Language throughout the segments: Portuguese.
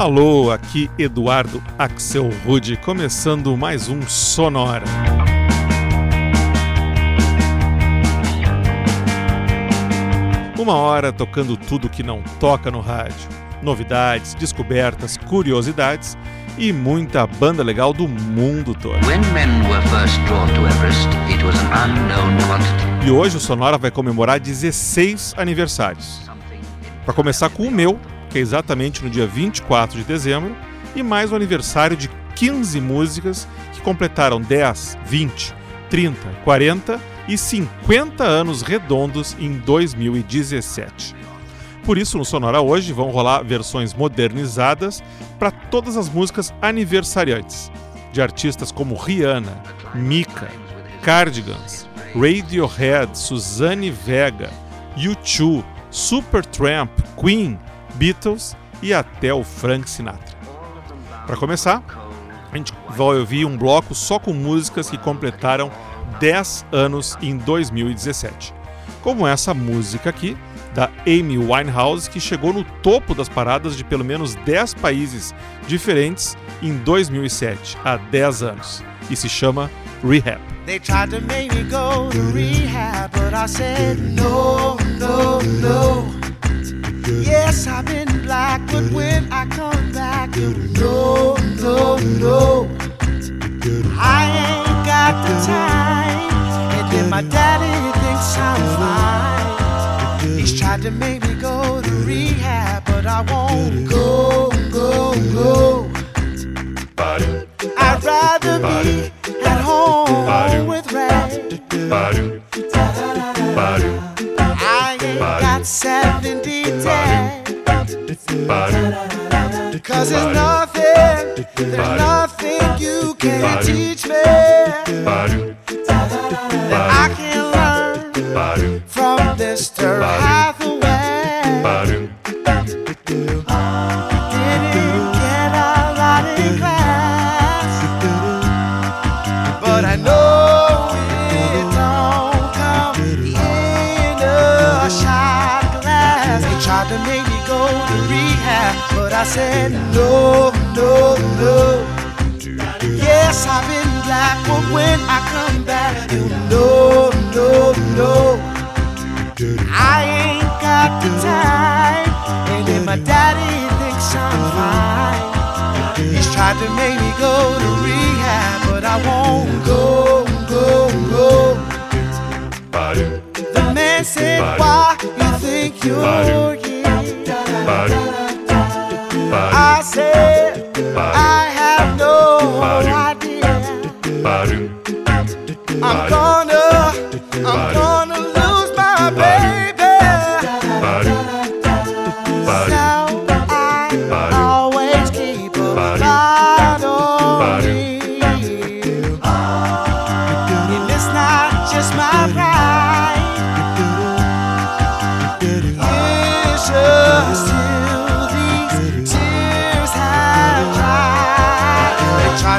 Alô, aqui Eduardo Axel Rude, começando mais um Sonora. Uma hora tocando tudo que não toca no rádio. Novidades, descobertas, curiosidades e muita banda legal do mundo todo. e hoje o Sonora vai comemorar 16 aniversários. Para começar com o meu, que é exatamente no dia 24 de dezembro, e mais o aniversário de 15 músicas que completaram 10, 20, 30, 40 e 50 anos redondos em 2017. Por isso, no Sonora hoje vão rolar versões modernizadas para todas as músicas aniversariantes, de artistas como Rihanna, Mika, Cardigans, Radiohead, Suzanne Vega, U2, Supertramp, Queen, Beatles e até o Frank Sinatra. Para começar, a gente vai ouvir um bloco só com músicas que completaram 10 anos em 2017. Como essa música aqui, da Amy Winehouse, que chegou no topo das paradas de pelo menos 10 países diferentes em 2007, há 10 anos, e se chama Rehab. They tried to make me go to rehab, but I said no, no, no. Yes, I've been black, but when I come back, you know, no, no. I ain't got the time, and then my daddy thinks I'm fine. He's tried to make me go to rehab, but I won't Cause there's nothing, there's nothing you can teach me black, but when I come back, you know, no, no. I ain't got the time, and if my daddy thinks I'm fine. He's tried to make me go to rehab, but I won't go, go, go. The man said, Why you think you're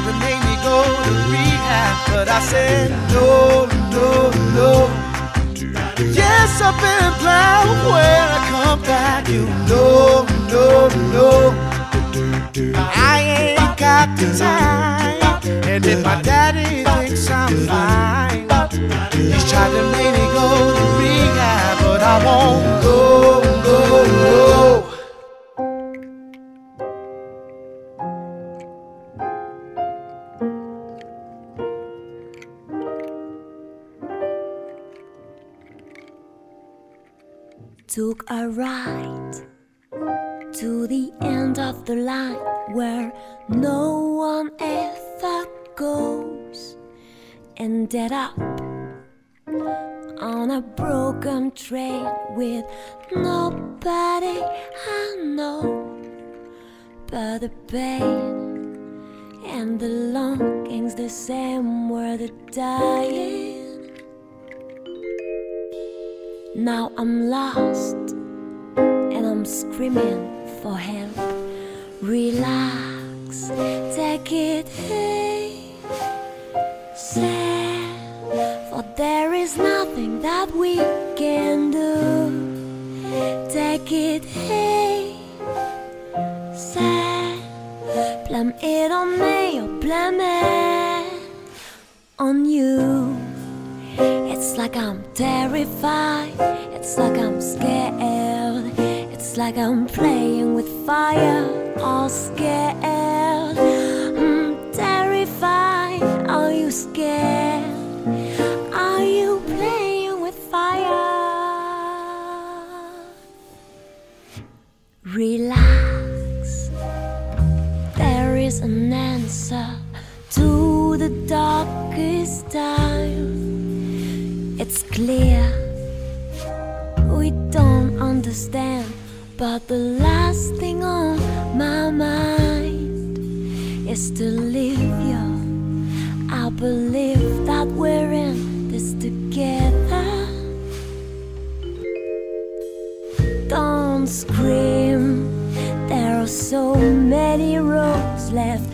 tried to make me go to rehab, but I said no, no, no. Yes, I've been blind when I come back. You know, no, no. I ain't got the time, and if my daddy thinks I'm fine, he's tried to make me go to rehab, but I won't go, Took a ride to the end of the line where no one ever goes. Ended up on a broken train with nobody I know but the pain and the longings the same were the dying. Now I'm lost and I'm screaming for help. Relax, take it easy. Say for there is nothing that we can do. Take it easy. Say blame it on me or blame it on you. It's like I'm terrified, it's like I'm scared, it's like I'm playing with fire, all scared. I'm terrified, are you scared? But the last thing on my mind is to leave you. I believe that we're in this together. Don't scream, there are so many roads left.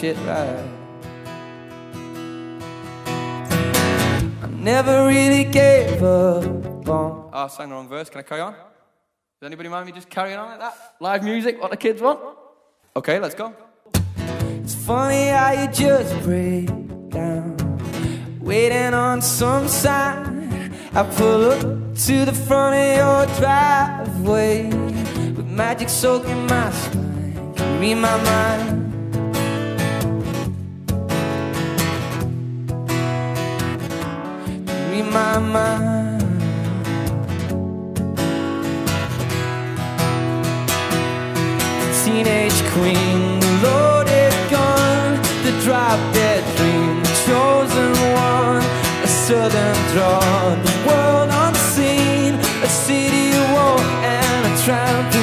Shit right. I Never really gave up on. Oh, I sang the wrong verse. Can I carry on? Does anybody mind me just carrying on like that? Live music, what the kids want? Okay, let's go. It's funny how you just break down, waiting on some sign. I pull up to the front of your driveway with magic soaking my spine. Can read my mind. my mind. Teenage queen, the loaded gun, the drop dead dream, the chosen one, a sudden draw, the world unseen, a city war, and a trampoline.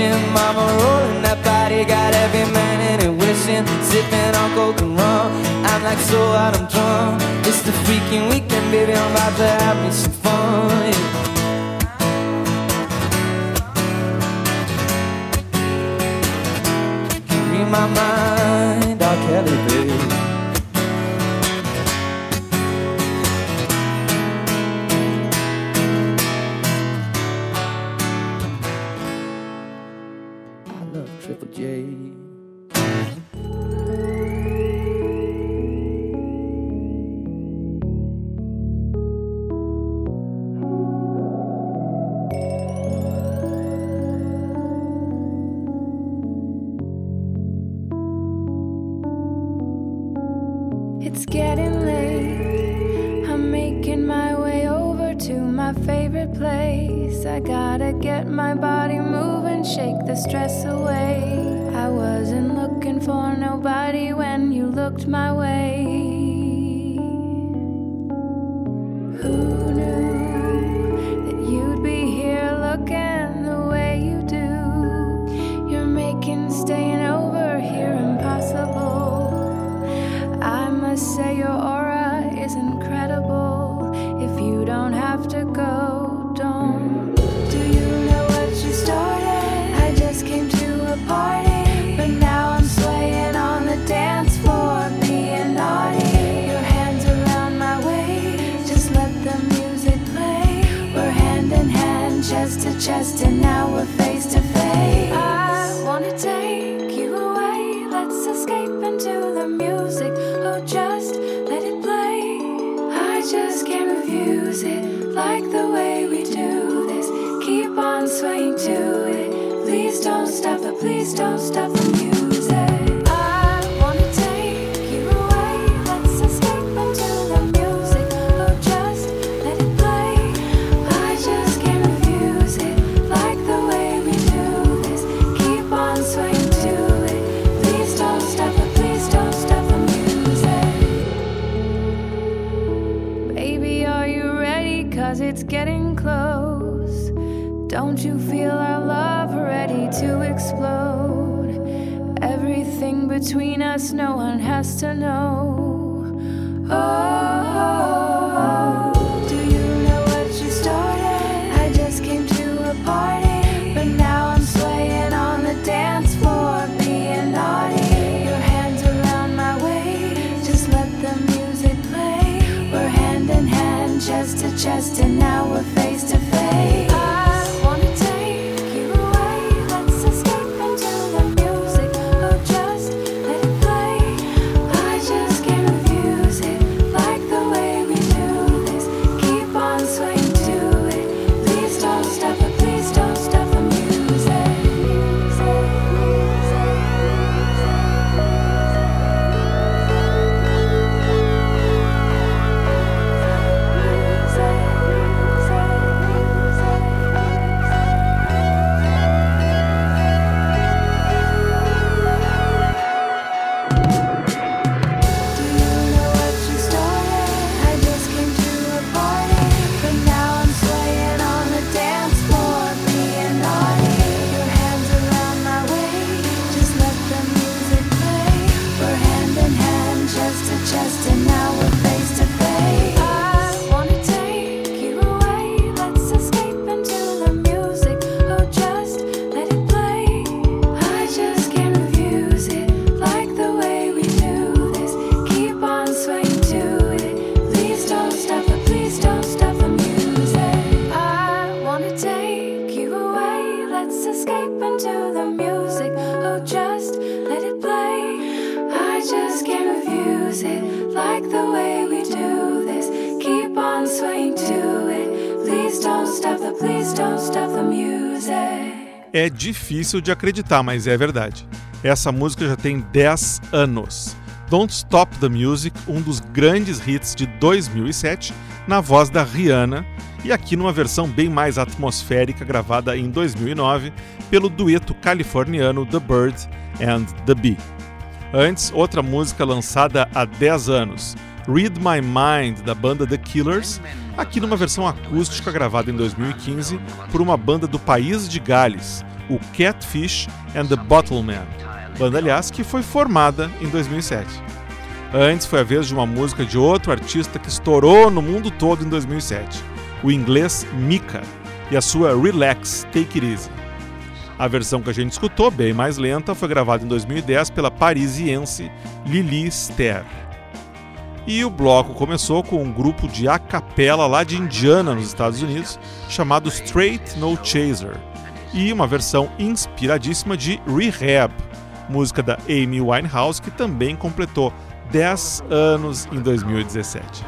wishing Mama rolling. That body Got every man in it wishing. Sipping on coke and rum. I'm like so out, I'm drunk It's the freaking weekend, baby. I'm about to have me some fun yeah. Difícil de acreditar, mas é verdade. Essa música já tem 10 anos. Don't Stop the Music, um dos grandes hits de 2007, na voz da Rihanna, e aqui numa versão bem mais atmosférica gravada em 2009 pelo dueto californiano The Bird and the Bee. Antes, outra música lançada há 10 anos, Read My Mind, da banda The Killers, aqui numa versão acústica gravada em 2015 por uma banda do país de Gales, o Catfish and the Bottlemen, banda, aliás, que foi formada em 2007. Antes foi a vez de uma música de outro artista que estourou no mundo todo em 2007, o inglês Mika, e a sua Relax, Take It Easy. A versão que a gente escutou, bem mais lenta, foi gravada em 2010 pela parisiense Lily Ster. E o bloco começou com um grupo de a capella lá de Indiana, nos Estados Unidos, chamado Straight No Chaser, e uma versão inspiradíssima de Rehab, música da Amy Winehouse, que também completou 10 anos em 2017.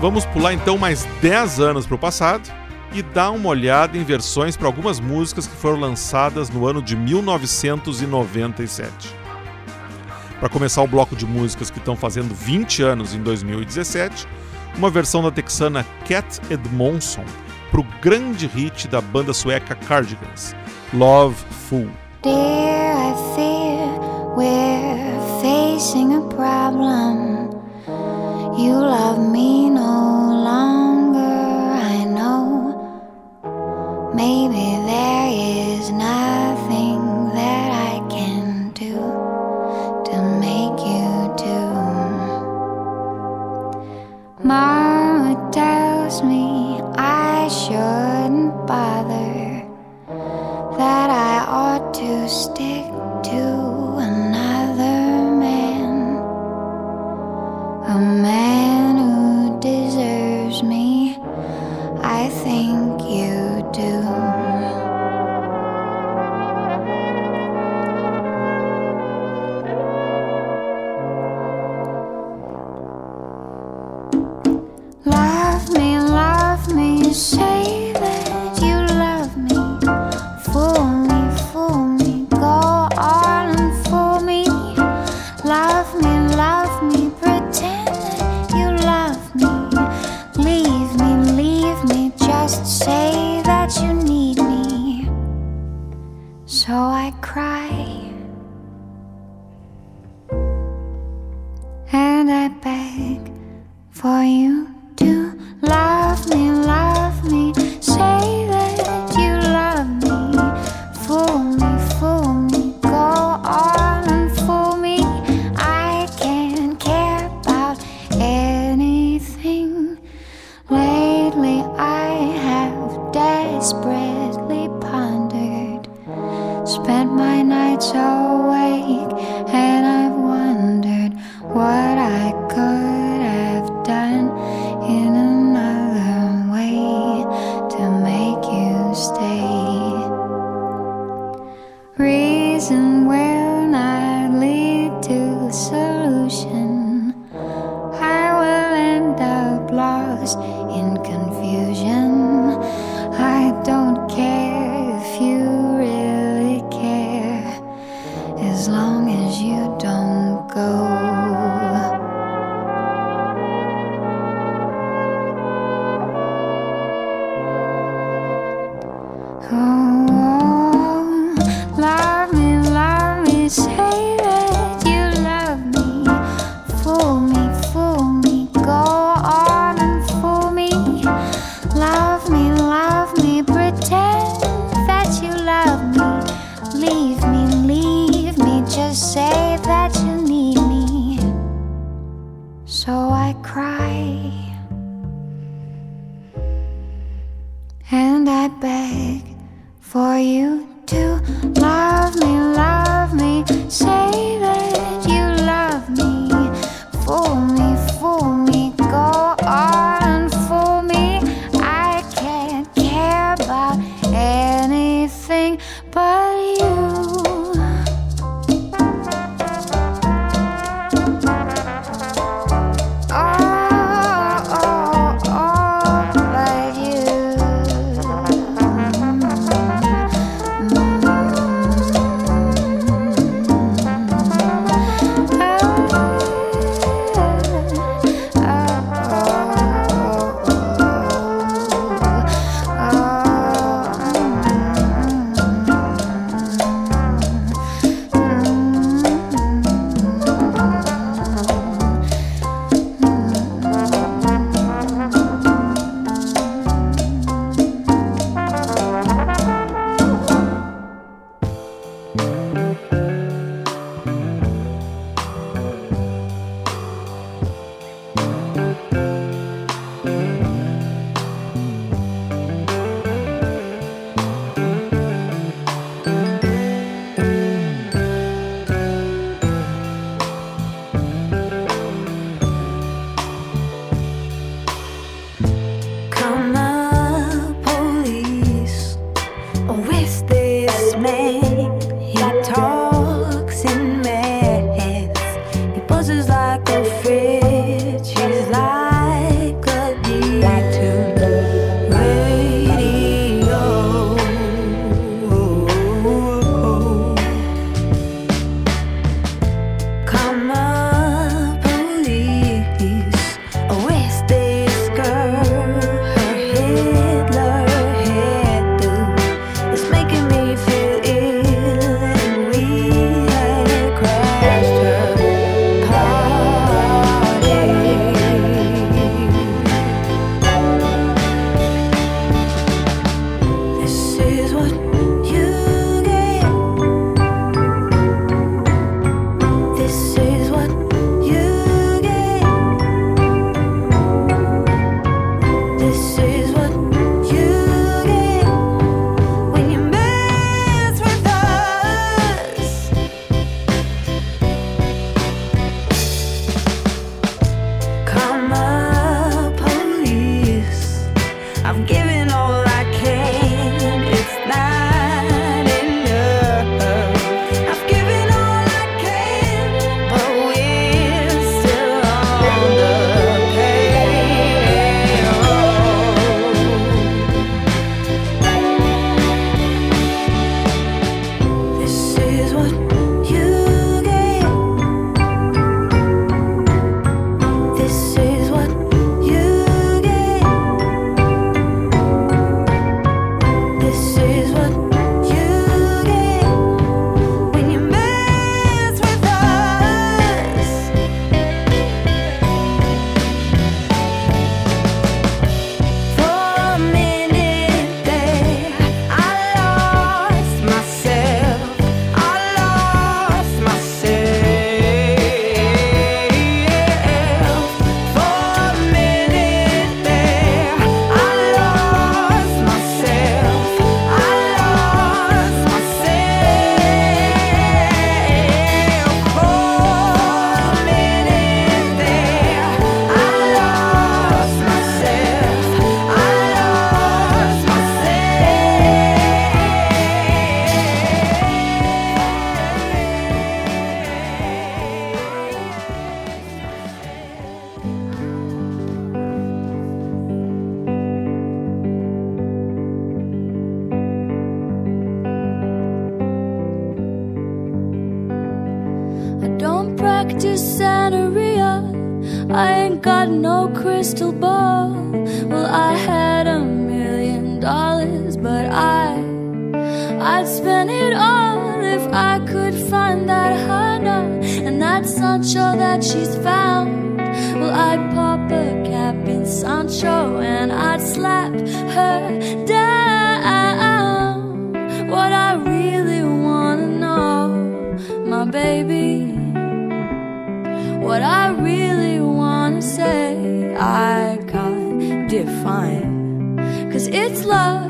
Vamos pular então mais 10 anos para o passado e dar uma olhada em versões para algumas músicas que foram lançadas no ano de 1997. Para começar o bloco de músicas que estão fazendo 20 anos em 2017, uma versão da texana Cat Edmondson para o grande hit da banda sueca Cardigans, Love Fool. Dear, I fear we're facing a problem. You love me no Maybe there is nothing that I can do to make you do. Mama tells me I shouldn't bother, that I ought to stick my baby. What I really wanna say, I can't define. Cause it's love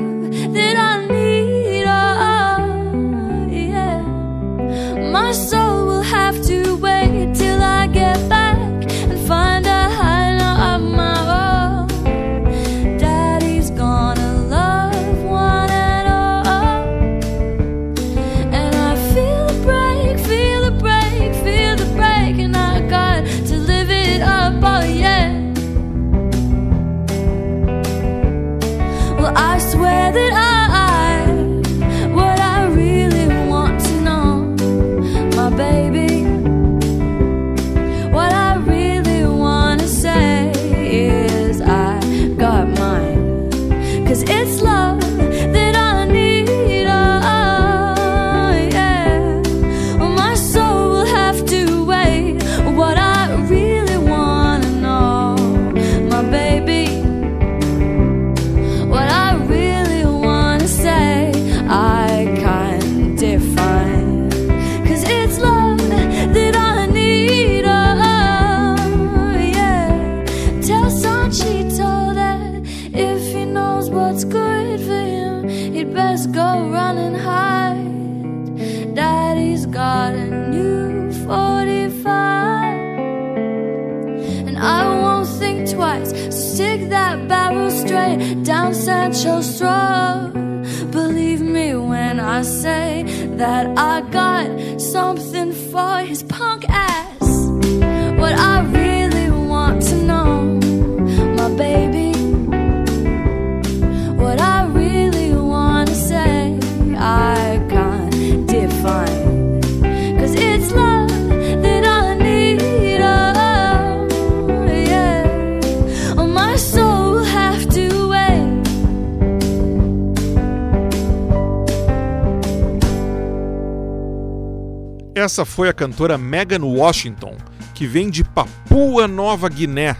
Essa foi a cantora Megan Washington, que vem de Papua Nova Guiné,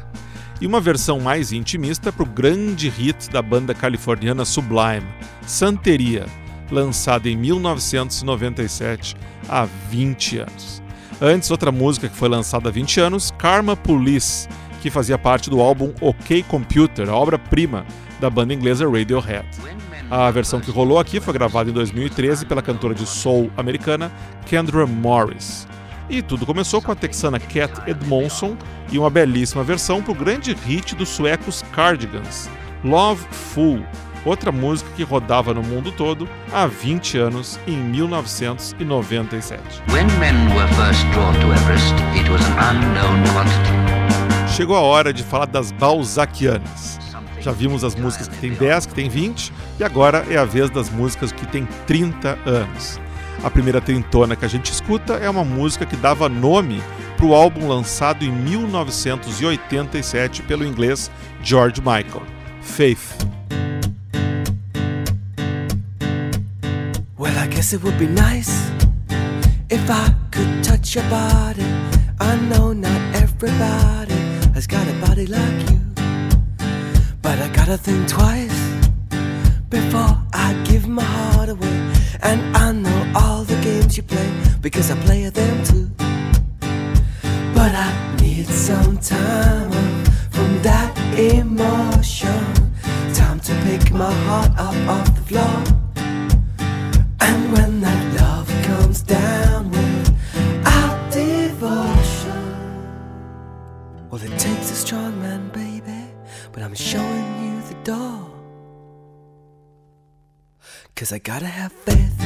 e uma versão mais intimista para o grande hit da banda californiana Sublime, Santeria, lançada em 1997, há 20 anos. Antes, outra música que foi lançada há 20 anos, Karma Police, que fazia parte do álbum OK Computer, a obra-prima da banda inglesa Radiohead. A versão que rolou aqui foi gravada em 2013 pela cantora de soul americana Kendra Morris. E tudo começou com a texana Cat Edmondson e uma belíssima versão para o grande hit dos suecos Cardigans, Love Fool, outra música que rodava no mundo todo há 20 anos, em 1997. When men were first drawn to Everest, it was an unknown quantity. Chegou a hora de falar das Balzacianas. Já vimos as músicas que tem 10, que tem 20, e agora é a vez das músicas que tem 30 anos. A primeira trintona que a gente escuta é uma música que dava nome para o álbum lançado em 1987 pelo inglês George Michael, Faith. Well, I guess it would be nice if I could touch your body. I know not everybody has got a body like you, but I gotta think twice before I give my heart away. And I know all the games you play because I play them too. But I need some time from that emotion. Time to pick my heart up off Cause I gotta have faith.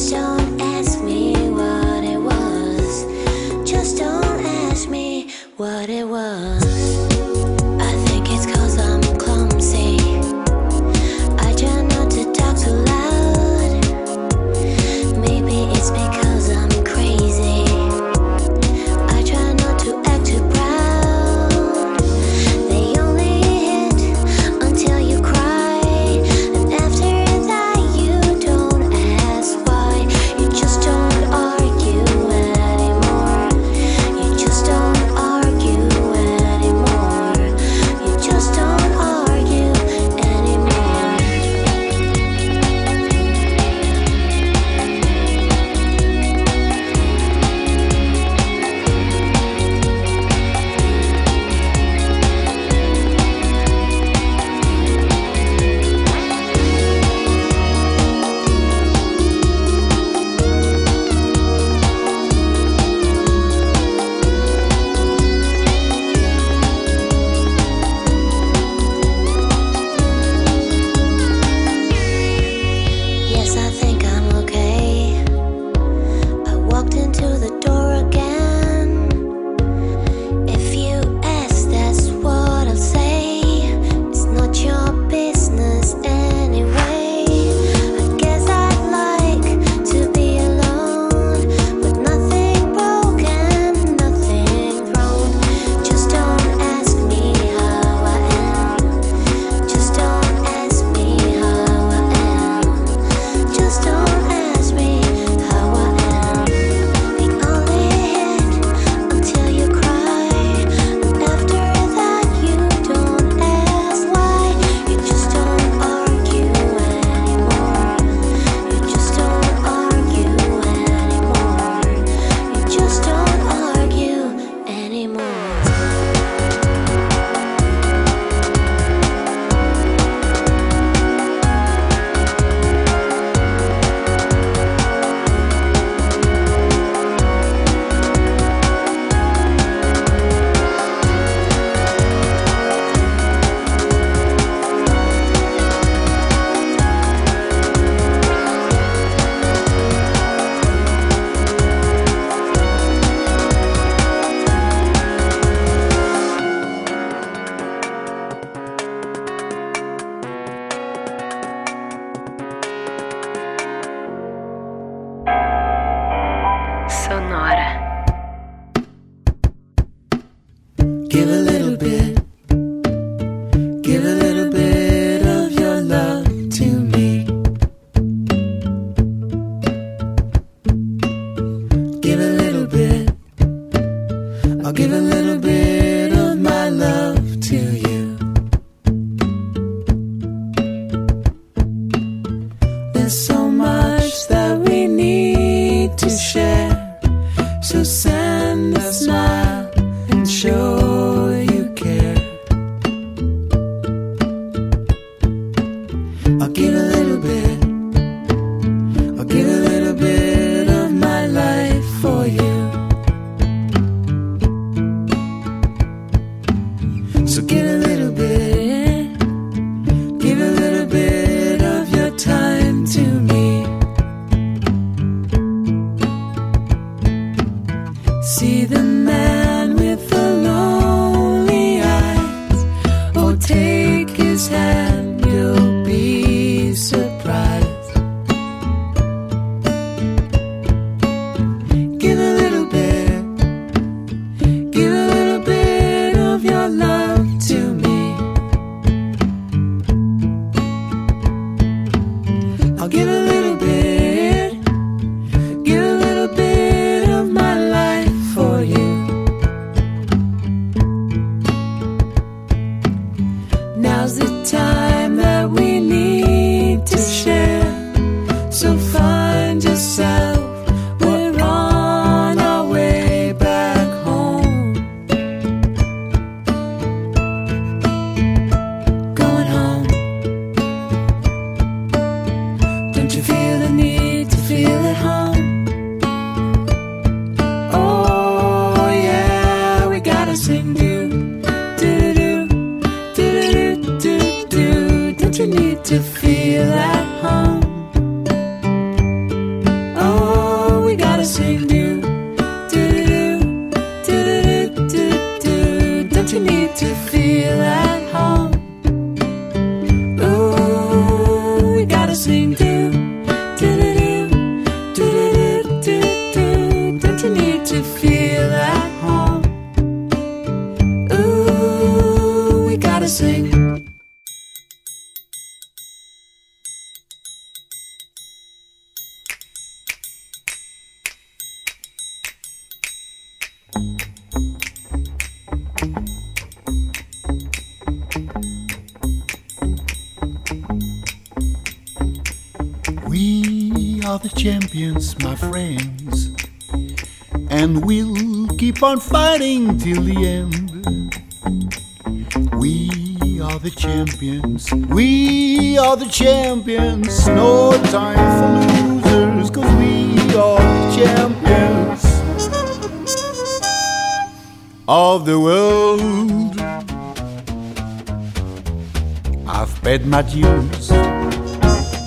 so So get in the champions, my friends, and we'll keep on fighting till the end. We are the champions, we are the champions, no time for losers, cause we are the champions of the world. I've paid my dues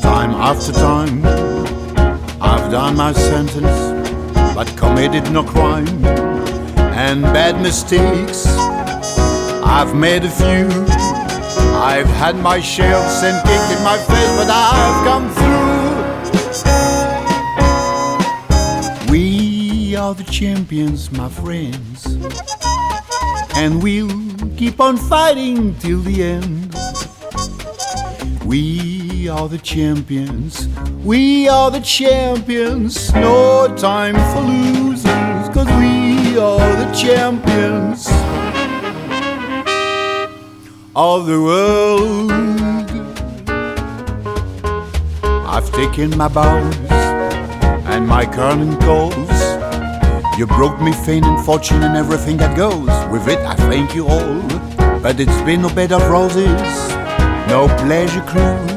time after time. Done my sentence, but committed no crime. And bad mistakes, I've made a few. I've had my shells and kick in my face, but I've come through. We are the champions, my friends, and we'll keep on fighting till the end. We are the champions. We are the champions. No time for losers, cause we are the champions of the world. I've taken my bows and my curling calls. You broke me fame and fortune and everything that goes with it. I thank you all, but it's been no bed of roses no pleasure cruise.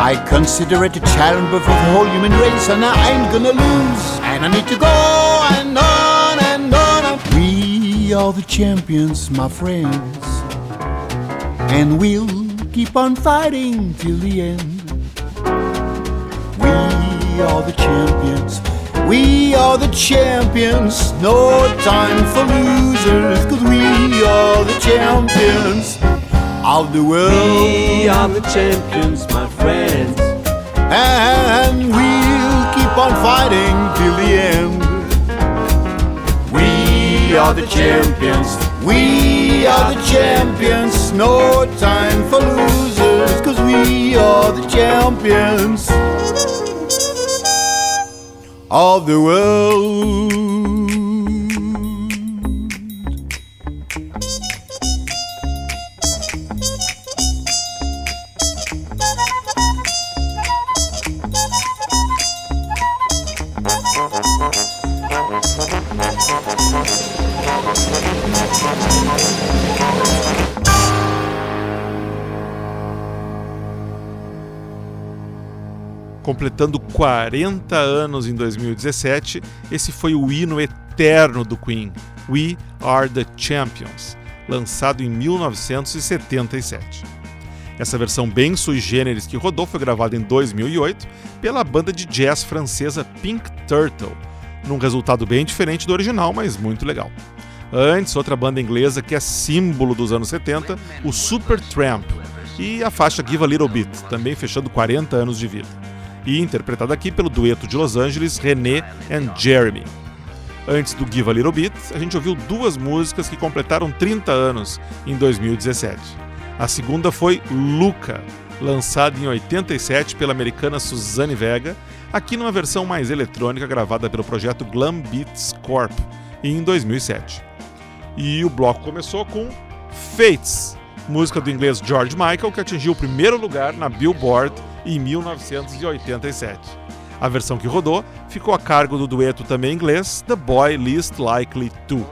I consider it a challenge before the whole human race, and I ain't gonna lose. And I need to go and on and on. We are the champions, my friends, and we'll keep on fighting till the end. We are the champions. We are the champions, no time for losers, cause we are the champions of the world. We are the champions, my friends. And we'll keep on fighting till the end. We are the champions. We are the champions, no time for losers, cause we are the champions of the world. Completando 40 anos em 2017, esse foi o hino eterno do Queen, We Are the Champions, lançado em 1977. Essa versão bem sui generis que rodou foi gravada em 2008 pela banda de jazz francesa Pink Turtle, num resultado bem diferente do original, mas muito legal. Antes, outra banda inglesa que é símbolo dos anos 70, o Supertramp, e a faixa Give a Little Bit, também fechando 40 anos de vida e interpretada aqui pelo dueto de Los Angeles René and Jeremy. Antes do Give a Little Bit, a gente ouviu duas músicas que completaram 30 anos em 2017. A segunda foi Luca, lançada em 87 pela americana Suzanne Vega, aqui numa versão mais eletrônica gravada pelo projeto Glam Beats Corp em 2007. E o bloco começou com Fates, música do inglês George Michael, que atingiu o primeiro lugar na Billboard em 1987. A versão que rodou ficou a cargo do dueto também inglês The Boy Least Likely To.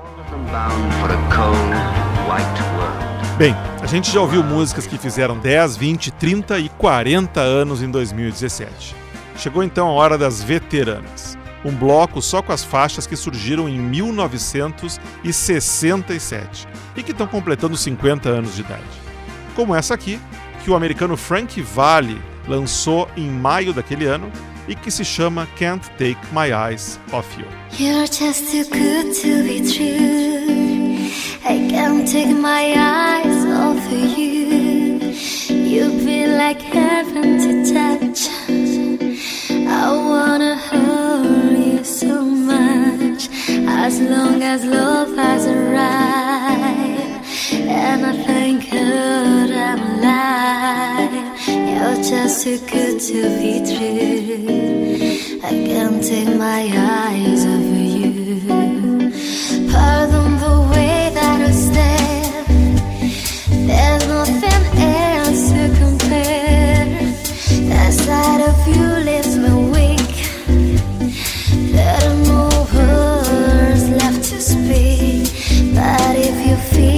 Bem, a gente já ouviu músicas que fizeram 10, 20, 30 e 40 anos em 2017. Chegou então a hora das veteranas. Um bloco só com as faixas que surgiram em 1967 e que estão completando 50 anos de idade. Como essa aqui, que o americano Frank Valli lançou em maio daquele ano e que se chama Can't Take My Eyes Off You. You're just too good to be true. I can't take my eyes off of you. You feel like heaven to touch. I wanna hold you so much. As long as love has arrived, and I thank God I'm alive. Just too good to be true. I can't take my eyes over you. Pardon the way that I stare. There's nothing else to compare. That side of you leaves me weak. There are no words left to speak. But if you feel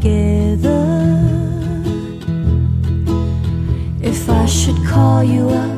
together. If I should call you up,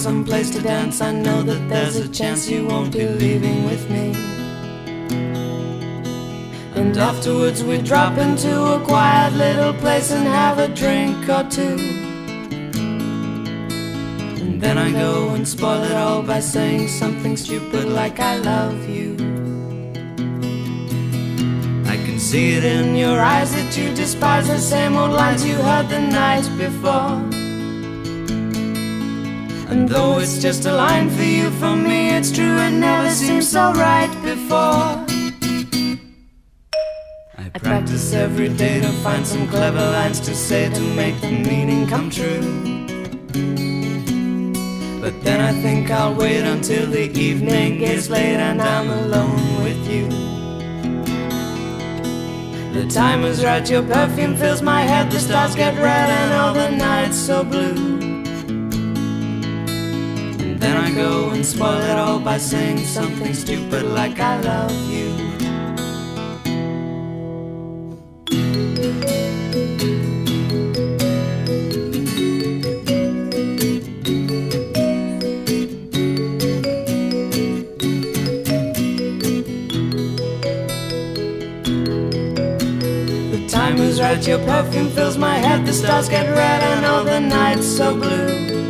someplace to dance, I know that there's a chance you won't be leaving with me. And afterwards we drop into a quiet little place and have a drink or two. And then I go and spoil it all by saying something stupid like I love you. I can see it in your eyes that you despise the same old lines you heard the night before. And though it's just a line for you, for me it's true, it never seemed so right before. I practice every day to find some clever lines to say to make the meaning come true. But then I think I'll wait until the evening gets late and I'm alone with you. The time is right, your perfume fills my head, the stars get red and all the nights so blue. Then I go and spoil it all by saying something stupid like I love you. The time is right, your perfume fills my head, the stars get red and all the nights so blue.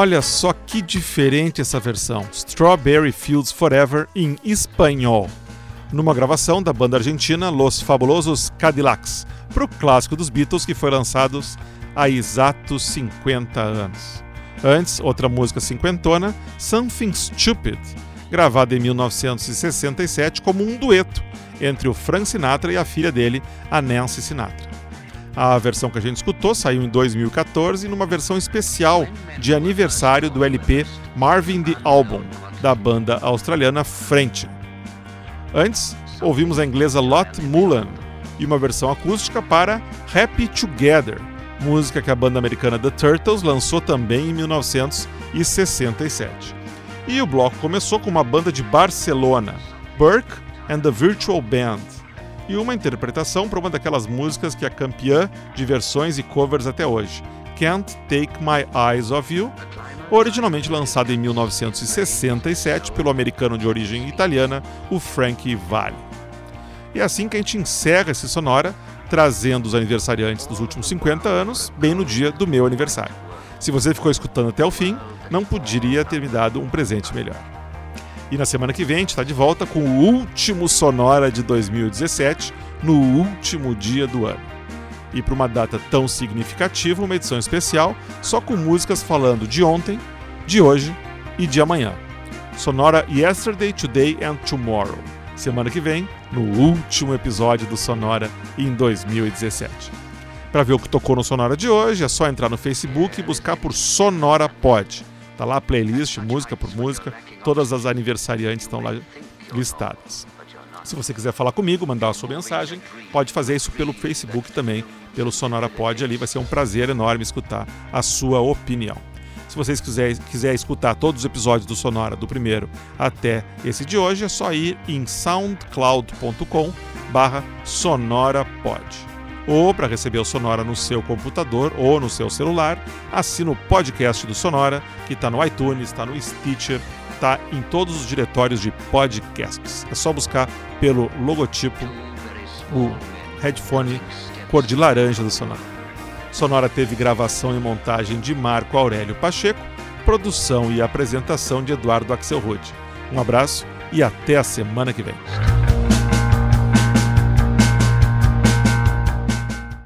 Olha só que diferente essa versão, Strawberry Fields Forever em espanhol, numa gravação da banda argentina Los Fabulosos Cadillacs, para o clássico dos Beatles que foi lançado há exatos 50 anos. Antes, outra música cinquentona, Something Stupid, gravada em 1967 como um dueto entre o Frank Sinatra e a filha dele, a Nancy Sinatra. A versão que a gente escutou saiu em 2014 numa versão especial de aniversário do LP Marvin the Album, da banda australiana French. Antes, ouvimos a inglesa Lot Mullen e uma versão acústica para Happy Together, música que a banda americana The Turtles lançou também em 1967. E o bloco começou com uma banda de Barcelona, Burke and the Virtual Band, e uma interpretação para uma daquelas músicas que é campeã de versões e covers até hoje, Can't Take My Eyes Off You, originalmente lançada em 1967 pelo americano de origem italiana, o Frankie Valli. E é assim que a gente encerra esse Sonora, trazendo os aniversariantes dos últimos 50 anos, bem no dia do meu aniversário. Se você ficou escutando até o fim, não poderia ter me dado um presente melhor. E na semana que vem a gente está de volta com o último Sonora de 2017, no último dia do ano. E para uma data tão significativa, uma edição especial só com músicas falando de ontem, de hoje e de amanhã. Sonora Yesterday, Today and Tomorrow. Semana que vem, no último episódio do Sonora em 2017. Para ver o que tocou no Sonora de hoje, é só entrar no Facebook e buscar por Sonora Pod. Tá lá a playlist, música por música, todas as aniversariantes estão lá listadas. Se você quiser falar comigo, mandar a sua mensagem, pode fazer isso pelo Facebook também, pelo Sonora Pod ali, vai ser um prazer enorme escutar a sua opinião. Se vocês quiserem quiser escutar todos os episódios do Sonora, do primeiro até esse de hoje, é só ir em soundcloud.com barra sonorapod. Ou para receber o Sonora no seu computador ou no seu celular, assina o podcast do Sonora, que está no iTunes, está no Stitcher, está em todos os diretórios de podcasts. É só buscar pelo logotipo, o headphone cor de laranja do Sonora. Sonora teve gravação e montagem de Marco Aurélio Pacheco, produção e apresentação de Eduardo Axelrod. Um abraço e até a semana que vem.